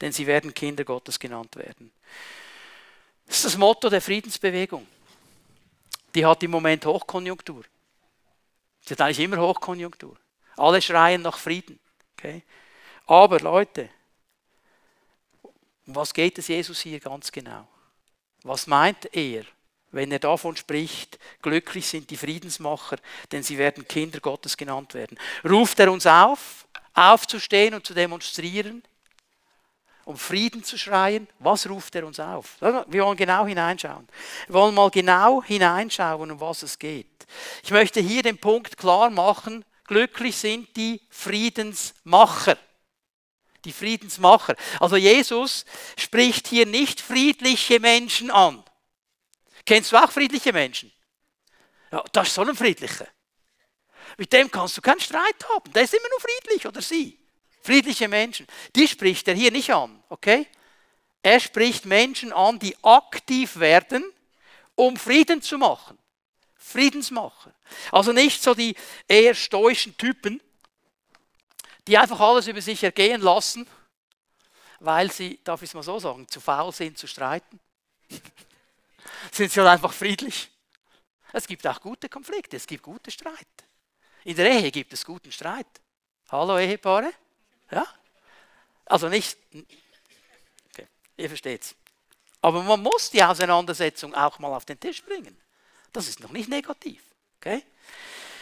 denn sie werden Kinder Gottes genannt werden. Das ist das Motto der Friedensbewegung. Die hat im Moment Hochkonjunktur. Sie hat eigentlich immer Hochkonjunktur. Alle schreien nach Frieden. Okay? Aber Leute, um was geht es Jesus hier ganz genau? Was meint er, wenn er davon spricht, glücklich sind die Friedensmacher, denn sie werden Kinder Gottes genannt werden? Ruft er uns auf, aufzustehen und zu demonstrieren, um Frieden zu schreien? Was ruft er uns auf? Wir wollen genau hineinschauen. Wir wollen mal genau hineinschauen, um was es geht. Ich möchte hier den Punkt klar machen, glücklich sind die Friedensmacher die Friedensmacher. Also Jesus spricht hier nicht friedliche Menschen an. Kennst du auch friedliche Menschen? Ja, das ist so ein friedlicher. Mit dem kannst du keinen Streit haben. Der ist immer nur friedlich oder sie. Friedliche Menschen. Die spricht er hier nicht an, okay? Er spricht Menschen an, die aktiv werden, um Frieden zu machen. Friedensmacher. Also nicht so die eher stoischen Typen, die einfach alles über sich ergehen lassen, weil sie, darf ich es mal so sagen, zu faul sind zu streiten. sind sie halt einfach friedlich. Es gibt auch gute Konflikte, es gibt gute Streit. In der Ehe gibt es guten Streit. Hallo Ehepaare? Ja? Also nicht. Okay, ihr versteht's. Aber man muss die Auseinandersetzung auch mal auf den Tisch bringen. Das ist noch nicht negativ. Okay?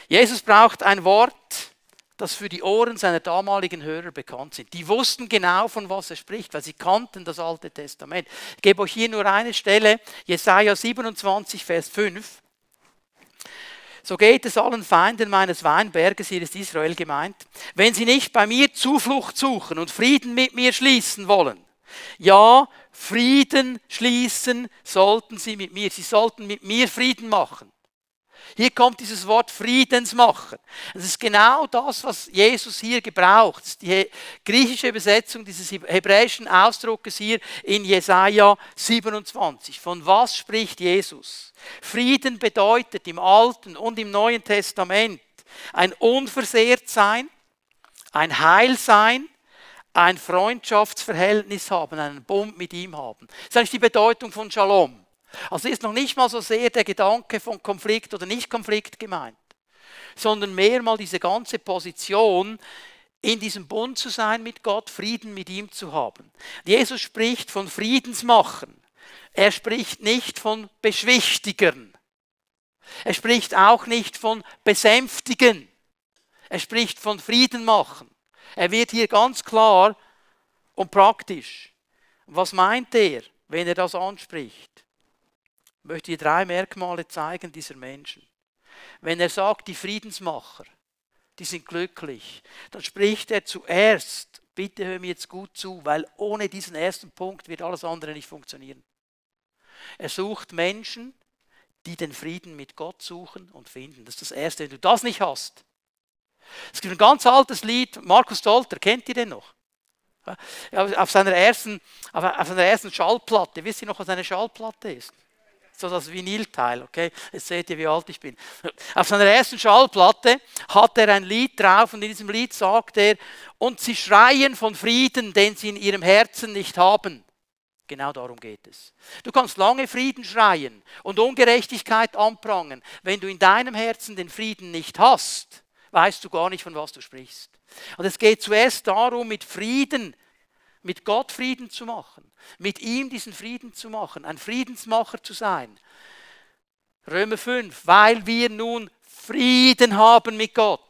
Jesus braucht ein Wort, das für die Ohren seiner damaligen Hörer bekannt sind. Die wussten genau, von was er spricht, weil sie kannten das Alte Testament. Ich gebe euch hier nur eine Stelle, Jesaja 27, Vers 5. So geht es allen Feinden meines Weinberges, hier ist Israel gemeint, wenn sie nicht bei mir Zuflucht suchen und Frieden mit mir schließen wollen. Ja, Frieden schließen sollten sie mit mir. Sie sollten mit mir Frieden machen. Hier kommt dieses Wort Friedensmacher. Das ist genau das, was Jesus hier gebraucht. Das ist die griechische Übersetzung dieses hebräischen Ausdruckes hier in Jesaja 27. Von was spricht Jesus? Frieden bedeutet im Alten und im Neuen Testament ein Unversehrtsein, ein Heilsein, ein Freundschaftsverhältnis haben, einen Bund mit ihm haben. Das ist eigentlich die Bedeutung von Shalom. Also ist noch nicht mal so sehr der Gedanke von Konflikt oder Nicht-Konflikt gemeint, sondern mehr mal diese ganze Position, in diesem Bund zu sein mit Gott, Frieden mit ihm zu haben. Jesus spricht von Friedensmachern. Er spricht nicht von Beschwichtigern. Er spricht auch nicht von Besänftigen. Er spricht von Frieden machen. Er wird hier ganz klar und praktisch. Was meint er, wenn er das anspricht? Möchte dir drei Merkmale zeigen dieser Menschen. Wenn er sagt, die Friedensmacher, die sind glücklich, dann spricht er zuerst, bitte hör mir jetzt gut zu, weil ohne diesen ersten Punkt wird alles andere nicht funktionieren. Er sucht Menschen, die den Frieden mit Gott suchen und finden. Das ist das Erste. Wenn du das nicht hast, es gibt ein ganz altes Lied, Markus Dolter, kennt ihr den noch? Auf seiner ersten, auf seiner ersten Schallplatte, wisst ihr noch, was eine Schallplatte ist? So das Vinylteil, okay? Jetzt seht ihr, wie alt ich bin. Auf seiner ersten Schallplatte hat er ein Lied drauf und in diesem Lied sagt er, und sie schreien von Frieden, den sie in ihrem Herzen nicht haben. Genau darum geht es. Du kannst lange Frieden schreien und Ungerechtigkeit anprangen. Wenn du in deinem Herzen den Frieden nicht hast, weißt du gar nicht, von was du sprichst. Und es geht zuerst darum, mit Frieden, mit Gott Frieden zu machen, mit ihm diesen Frieden zu machen, ein Friedensmacher zu sein. Römer 5, weil wir nun Frieden haben mit Gott.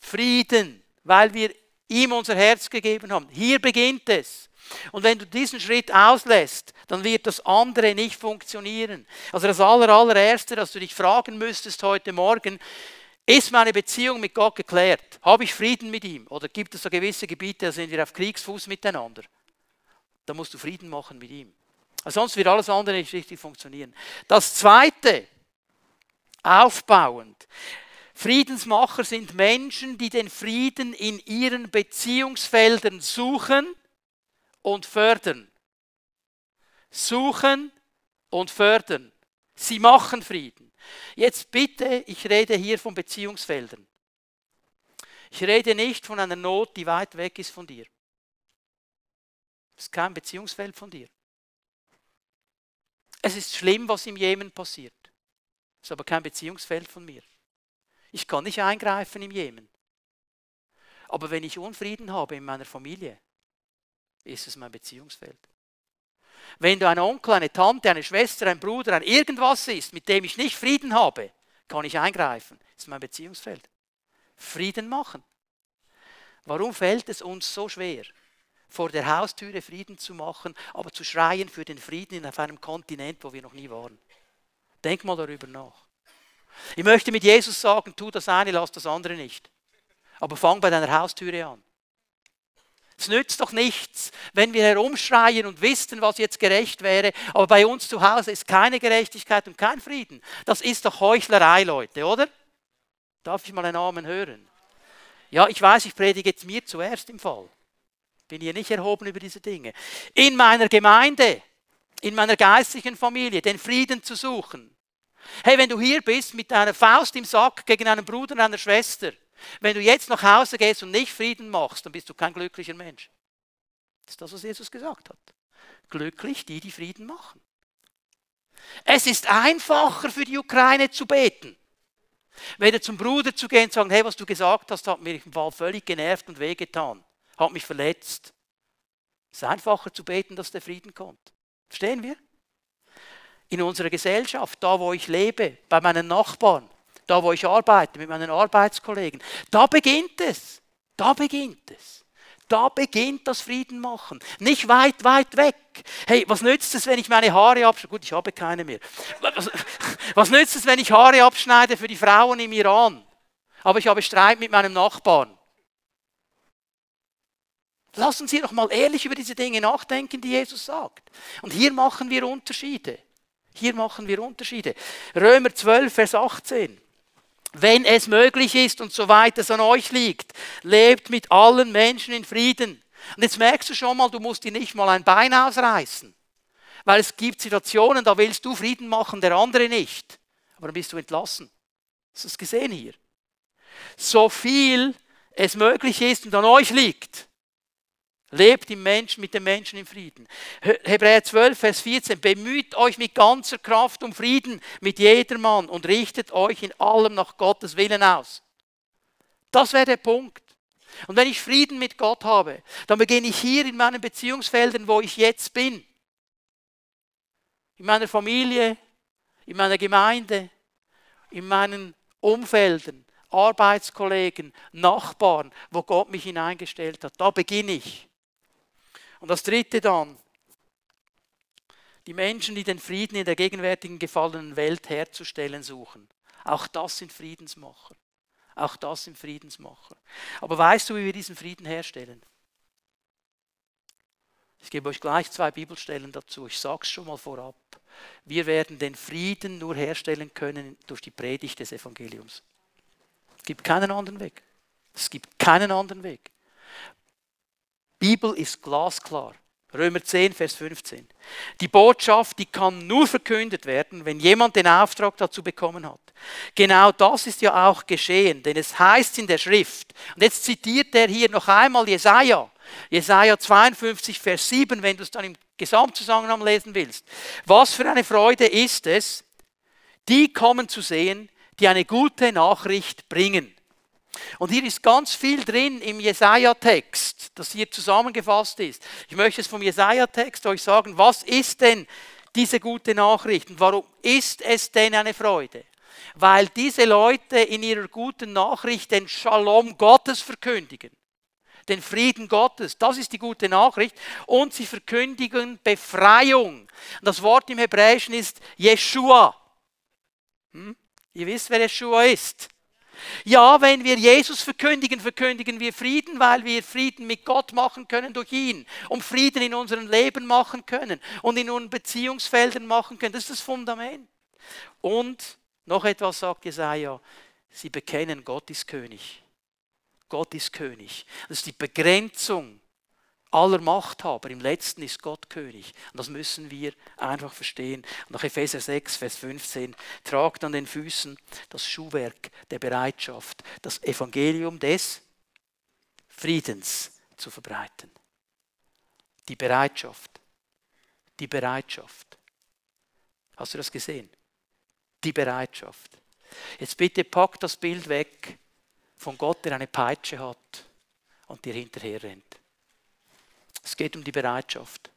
Frieden, weil wir ihm unser Herz gegeben haben. Hier beginnt es. Und wenn du diesen Schritt auslässt, dann wird das andere nicht funktionieren. Also das aller, allererste, dass du dich fragen müsstest heute Morgen, ist meine Beziehung mit Gott geklärt? Habe ich Frieden mit ihm? Oder gibt es so gewisse Gebiete, da sind wir auf Kriegsfuß miteinander? Da musst du Frieden machen mit ihm. Sonst wird alles andere nicht richtig funktionieren. Das Zweite, aufbauend. Friedensmacher sind Menschen, die den Frieden in ihren Beziehungsfeldern suchen und fördern. Suchen und fördern. Sie machen Frieden. Jetzt bitte, ich rede hier von Beziehungsfeldern. Ich rede nicht von einer Not, die weit weg ist von dir. Das ist kein Beziehungsfeld von dir. Es ist schlimm, was im Jemen passiert. Das ist aber kein Beziehungsfeld von mir. Ich kann nicht eingreifen im Jemen. Aber wenn ich Unfrieden habe in meiner Familie, ist es mein Beziehungsfeld. Wenn du ein Onkel, eine Tante, eine Schwester, ein Bruder, ein irgendwas ist, mit dem ich nicht Frieden habe, kann ich eingreifen. Das ist mein Beziehungsfeld. Frieden machen. Warum fällt es uns so schwer, vor der Haustüre Frieden zu machen, aber zu schreien für den Frieden auf einem Kontinent, wo wir noch nie waren? Denk mal darüber nach. Ich möchte mit Jesus sagen, tu das eine, lass das andere nicht. Aber fang bei deiner Haustüre an. Es nützt doch nichts, wenn wir herumschreien und wissen, was jetzt gerecht wäre, aber bei uns zu Hause ist keine Gerechtigkeit und kein Frieden. Das ist doch Heuchlerei, Leute, oder? Darf ich mal einen Namen hören? Ja, ich weiß, ich predige jetzt mir zuerst im Fall. Bin hier nicht erhoben über diese Dinge. In meiner Gemeinde, in meiner geistlichen Familie, den Frieden zu suchen. Hey, wenn du hier bist mit deiner Faust im Sack gegen einen Bruder und eine Schwester, wenn du jetzt nach Hause gehst und nicht Frieden machst, dann bist du kein glücklicher Mensch. Das ist das, was Jesus gesagt hat. Glücklich die, die Frieden machen. Es ist einfacher für die Ukraine zu beten. Weder zum Bruder zu gehen und sagen, hey, was du gesagt hast, hat mir im Fall völlig genervt und wehgetan, hat mich verletzt. Es ist einfacher zu beten, dass der Frieden kommt. Verstehen wir? In unserer Gesellschaft, da wo ich lebe, bei meinen Nachbarn, da wo ich arbeite mit meinen Arbeitskollegen, da beginnt es. Da beginnt es. Da beginnt das Frieden machen. Nicht weit, weit weg. Hey, was nützt es, wenn ich meine Haare abschneide? Gut, ich habe keine mehr. Was, was nützt es, wenn ich Haare abschneide für die Frauen im Iran? Aber ich habe Streit mit meinem Nachbarn. Lassen Sie doch mal ehrlich über diese Dinge nachdenken, die Jesus sagt. Und hier machen wir Unterschiede. Hier machen wir Unterschiede. Römer 12, Vers 18 wenn es möglich ist und soweit es an euch liegt, lebt mit allen Menschen in Frieden. Und jetzt merkst du schon mal, du musst dir nicht mal ein Bein ausreißen. Weil es gibt Situationen, da willst du Frieden machen, der andere nicht. Aber dann bist du entlassen. Hast du es gesehen hier? So viel es möglich ist und an euch liegt, Lebt im Menschen, mit dem Menschen im Frieden. Hebräer 12, Vers 14. Bemüht euch mit ganzer Kraft um Frieden mit jedermann und richtet euch in allem nach Gottes Willen aus. Das wäre der Punkt. Und wenn ich Frieden mit Gott habe, dann beginne ich hier in meinen Beziehungsfeldern, wo ich jetzt bin. in meiner Familie, in meiner Gemeinde, in meinen Umfelden, Arbeitskollegen, Nachbarn, wo Gott mich hineingestellt hat. Da beginne ich. Und das Dritte dann, die Menschen, die den Frieden in der gegenwärtigen gefallenen Welt herzustellen suchen. Auch das sind Friedensmacher. Auch das sind Friedensmacher. Aber weißt du, wie wir diesen Frieden herstellen? Ich gebe euch gleich zwei Bibelstellen dazu. Ich sage es schon mal vorab. Wir werden den Frieden nur herstellen können durch die Predigt des Evangeliums. Es gibt keinen anderen Weg. Es gibt keinen anderen Weg. Bibel ist glasklar. Römer 10, Vers 15. Die Botschaft, die kann nur verkündet werden, wenn jemand den Auftrag dazu bekommen hat. Genau das ist ja auch geschehen, denn es heißt in der Schrift, und jetzt zitiert er hier noch einmal Jesaja, Jesaja 52, Vers 7, wenn du es dann im Gesamtzusammenhang lesen willst. Was für eine Freude ist es, die kommen zu sehen, die eine gute Nachricht bringen. Und hier ist ganz viel drin im Jesaja-Text, das hier zusammengefasst ist. Ich möchte es vom Jesaja-Text euch sagen, was ist denn diese gute Nachricht und warum ist es denn eine Freude? Weil diese Leute in ihrer guten Nachricht den Shalom Gottes verkündigen den Frieden Gottes. Das ist die gute Nachricht. Und sie verkündigen Befreiung. Das Wort im Hebräischen ist Jeshua. Hm? Ihr wisst, wer Jeshua ist. Ja, wenn wir Jesus verkündigen, verkündigen wir Frieden, weil wir Frieden mit Gott machen können durch ihn. Und Frieden in unserem Leben machen können und in unseren Beziehungsfeldern machen können. Das ist das Fundament. Und noch etwas sagt Jesaja. Sie bekennen, Gott ist König. Gott ist König. Das ist die Begrenzung aller Machthaber. Im letzten ist Gott König. Und das müssen wir einfach verstehen. Und nach Epheser 6, Vers 15, tragt an den Füßen das Schuhwerk der Bereitschaft, das Evangelium des Friedens zu verbreiten. Die Bereitschaft. Die Bereitschaft. Hast du das gesehen? Die Bereitschaft. Jetzt bitte pack das Bild weg von Gott, der eine Peitsche hat und dir hinterher rennt. Es geht um die Bereitschaft.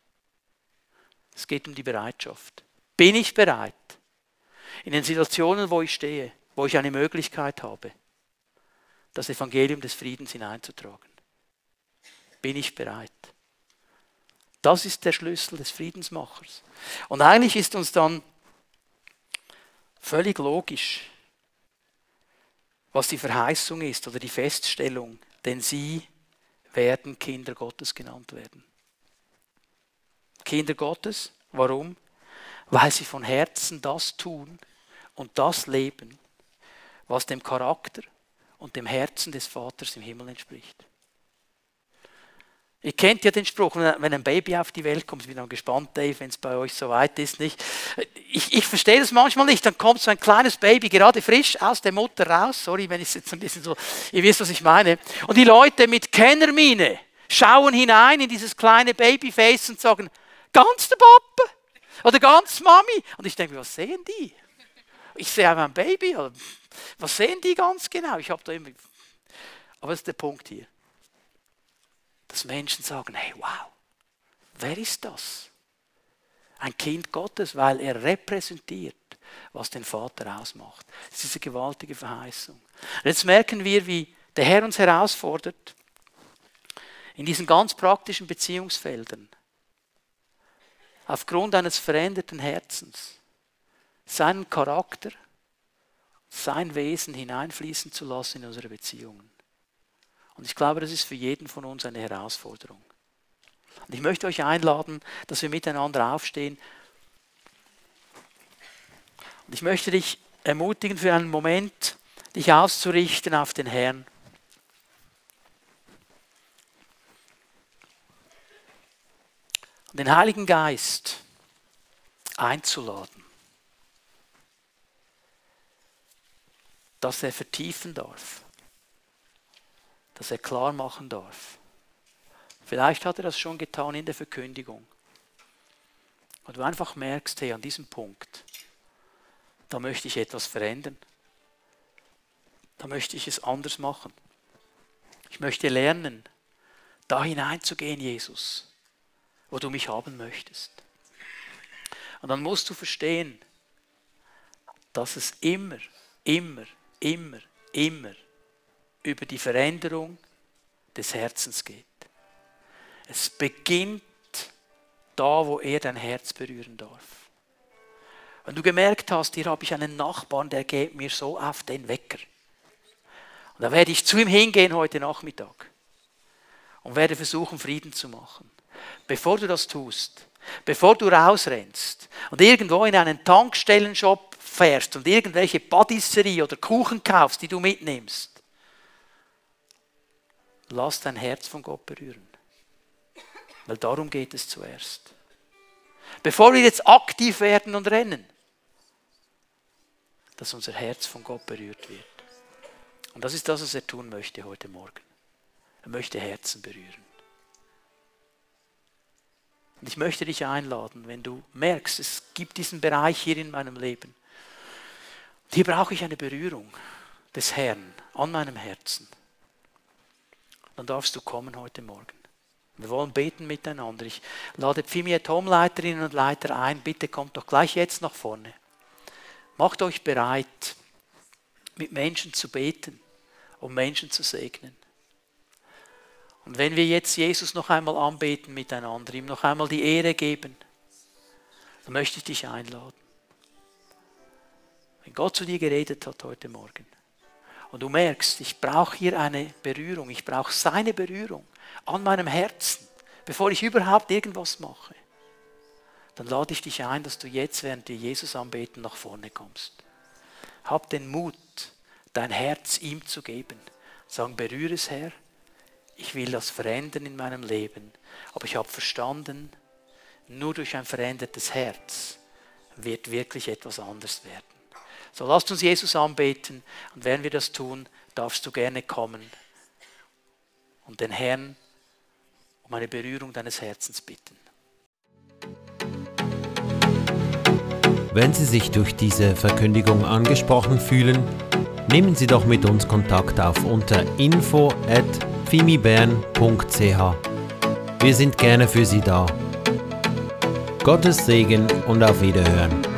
Es geht um die Bereitschaft. Bin ich bereit, in den Situationen, wo ich stehe, wo ich eine Möglichkeit habe, das Evangelium des Friedens hineinzutragen? Bin ich bereit? Das ist der Schlüssel des Friedensmachers. Und eigentlich ist uns dann völlig logisch, was die Verheißung ist oder die Feststellung, denn sie werden Kinder Gottes genannt werden. Kinder Gottes, warum? Weil sie von Herzen das tun und das leben, was dem Charakter und dem Herzen des Vaters im Himmel entspricht. Ihr kennt ja den Spruch, wenn ein Baby auf die Welt kommt, ich bin dann gespannt, Dave, wenn es bei euch so weit ist, nicht? Ich, ich verstehe das manchmal nicht, dann kommt so ein kleines Baby gerade frisch aus der Mutter raus, sorry, wenn ich es jetzt ein bisschen so, ihr wisst, was ich meine, und die Leute mit Kennermine schauen hinein in dieses kleine Babyface und sagen, ganz der Papa oder ganz Mami. Und ich denke, was sehen die? Ich sehe einfach ein Baby, was sehen die ganz genau? Ich habe da immer, aber das ist der Punkt hier dass Menschen sagen, hey, wow, wer ist das? Ein Kind Gottes, weil er repräsentiert, was den Vater ausmacht. Das ist diese gewaltige Verheißung. Und jetzt merken wir, wie der Herr uns herausfordert, in diesen ganz praktischen Beziehungsfeldern, aufgrund eines veränderten Herzens, seinen Charakter, sein Wesen hineinfließen zu lassen in unsere Beziehungen. Und ich glaube, das ist für jeden von uns eine Herausforderung. Und ich möchte euch einladen, dass wir miteinander aufstehen. Und ich möchte dich ermutigen, für einen Moment dich auszurichten auf den Herrn. Und den Heiligen Geist einzuladen, dass er vertiefen darf dass er klar machen darf. Vielleicht hat er das schon getan in der Verkündigung. Und du einfach merkst, hey, an diesem Punkt, da möchte ich etwas verändern. Da möchte ich es anders machen. Ich möchte lernen, da hineinzugehen, Jesus, wo du mich haben möchtest. Und dann musst du verstehen, dass es immer, immer, immer, immer über die Veränderung des Herzens geht. Es beginnt da, wo er dein Herz berühren darf. Wenn du gemerkt hast, hier habe ich einen Nachbarn, der geht mir so auf den Wecker. Und da werde ich zu ihm hingehen heute Nachmittag und werde versuchen, Frieden zu machen. Bevor du das tust, bevor du rausrennst und irgendwo in einen Tankstellenshop fährst und irgendwelche Patisserie oder Kuchen kaufst, die du mitnimmst, lass dein Herz von Gott berühren. Weil darum geht es zuerst. Bevor wir jetzt aktiv werden und rennen, dass unser Herz von Gott berührt wird. Und das ist das, was er tun möchte heute Morgen. Er möchte Herzen berühren. Und ich möchte dich einladen, wenn du merkst, es gibt diesen Bereich hier in meinem Leben. Hier brauche ich eine Berührung des Herrn an meinem Herzen. Dann darfst du kommen heute Morgen. Wir wollen beten miteinander. Ich lade Pfimiet Homleiterinnen und Leiter ein. Bitte kommt doch gleich jetzt nach vorne. Macht euch bereit, mit Menschen zu beten, um Menschen zu segnen. Und wenn wir jetzt Jesus noch einmal anbeten miteinander, ihm noch einmal die Ehre geben, dann möchte ich dich einladen. Wenn Gott zu dir geredet hat heute Morgen und du merkst, ich brauche hier eine Berührung, ich brauche seine Berührung an meinem Herzen, bevor ich überhaupt irgendwas mache, dann lade ich dich ein, dass du jetzt, während wir Jesus anbeten, nach vorne kommst. Hab den Mut, dein Herz ihm zu geben. Sagen, berühre es, Herr. Ich will das verändern in meinem Leben. Aber ich habe verstanden, nur durch ein verändertes Herz wird wirklich etwas anders werden. So lasst uns Jesus anbeten und wenn wir das tun, darfst du gerne kommen und den Herrn um eine Berührung deines Herzens bitten. Wenn Sie sich durch diese Verkündigung angesprochen fühlen, nehmen Sie doch mit uns Kontakt auf unter info at fimibern.ch. Wir sind gerne für Sie da. Gottes Segen und auf Wiederhören.